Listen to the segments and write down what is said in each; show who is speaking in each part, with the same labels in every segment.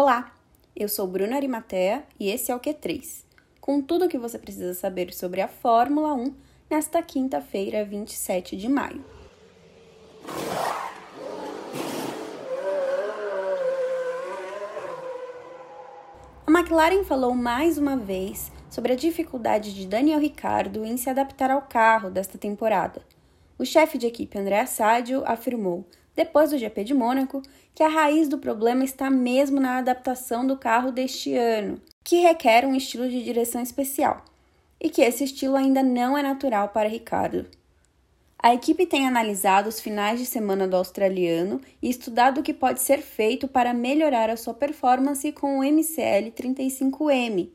Speaker 1: Olá, eu sou Bruna Arimatea e esse é o Q3, com tudo o que você precisa saber sobre a Fórmula 1 nesta quinta-feira, 27 de maio. A McLaren falou mais uma vez sobre a dificuldade de Daniel Ricciardo em se adaptar ao carro desta temporada. O chefe de equipe André Assadio afirmou depois do GP de Mônaco, que a raiz do problema está mesmo na adaptação do carro deste ano, que requer um estilo de direção especial, e que esse estilo ainda não é natural para Ricardo. A equipe tem analisado os finais de semana do australiano e estudado o que pode ser feito para melhorar a sua performance com o MCL 35M,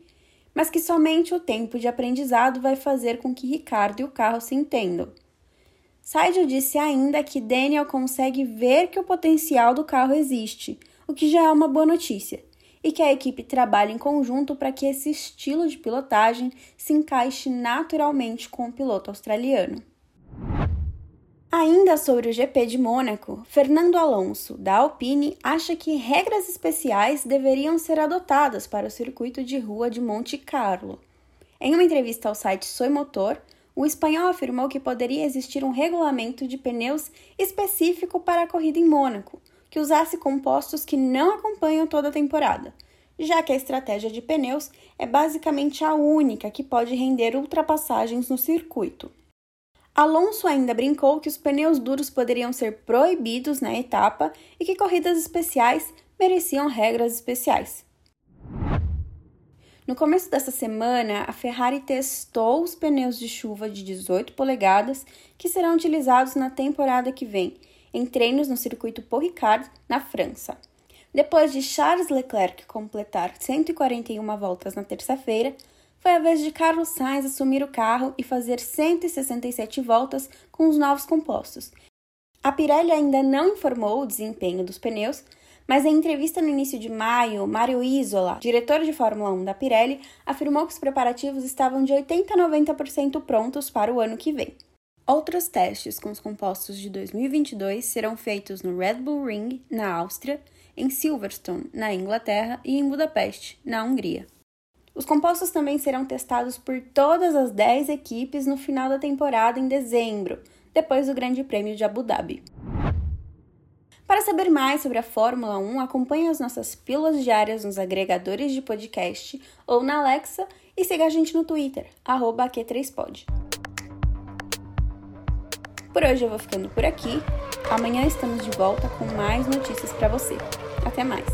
Speaker 1: mas que somente o tempo de aprendizado vai fazer com que Ricardo e o carro se entendam. Saidio disse ainda que Daniel consegue ver que o potencial do carro existe, o que já é uma boa notícia, e que a equipe trabalha em conjunto para que esse estilo de pilotagem se encaixe naturalmente com o piloto australiano. Ainda sobre o GP de Mônaco, Fernando Alonso, da Alpine, acha que regras especiais deveriam ser adotadas para o circuito de rua de Monte Carlo. Em uma entrevista ao site Soy Motor, o espanhol afirmou que poderia existir um regulamento de pneus específico para a corrida em Mônaco, que usasse compostos que não acompanham toda a temporada, já que a estratégia de pneus é basicamente a única que pode render ultrapassagens no circuito. Alonso ainda brincou que os pneus duros poderiam ser proibidos na etapa e que corridas especiais mereciam regras especiais. No começo dessa semana, a Ferrari testou os pneus de chuva de 18 polegadas que serão utilizados na temporada que vem, em treinos no circuito Paul Ricard, na França. Depois de Charles Leclerc completar 141 voltas na terça-feira, foi a vez de Carlos Sainz assumir o carro e fazer 167 voltas com os novos compostos. A Pirelli ainda não informou o desempenho dos pneus, mas em entrevista no início de maio, Mário Isola, diretor de Fórmula 1 da Pirelli, afirmou que os preparativos estavam de 80 a 90% prontos para o ano que vem. Outros testes com os compostos de 2022 serão feitos no Red Bull Ring, na Áustria, em Silverstone, na Inglaterra e em Budapeste, na Hungria. Os compostos também serão testados por todas as 10 equipes no final da temporada em dezembro, depois do Grande Prêmio de Abu Dhabi. Saber mais sobre a Fórmula 1, acompanhe as nossas pílulas diárias nos agregadores de podcast ou na Alexa e siga a gente no Twitter, Q3Pod. Por hoje eu vou ficando por aqui. Amanhã estamos de volta com mais notícias para você. Até mais!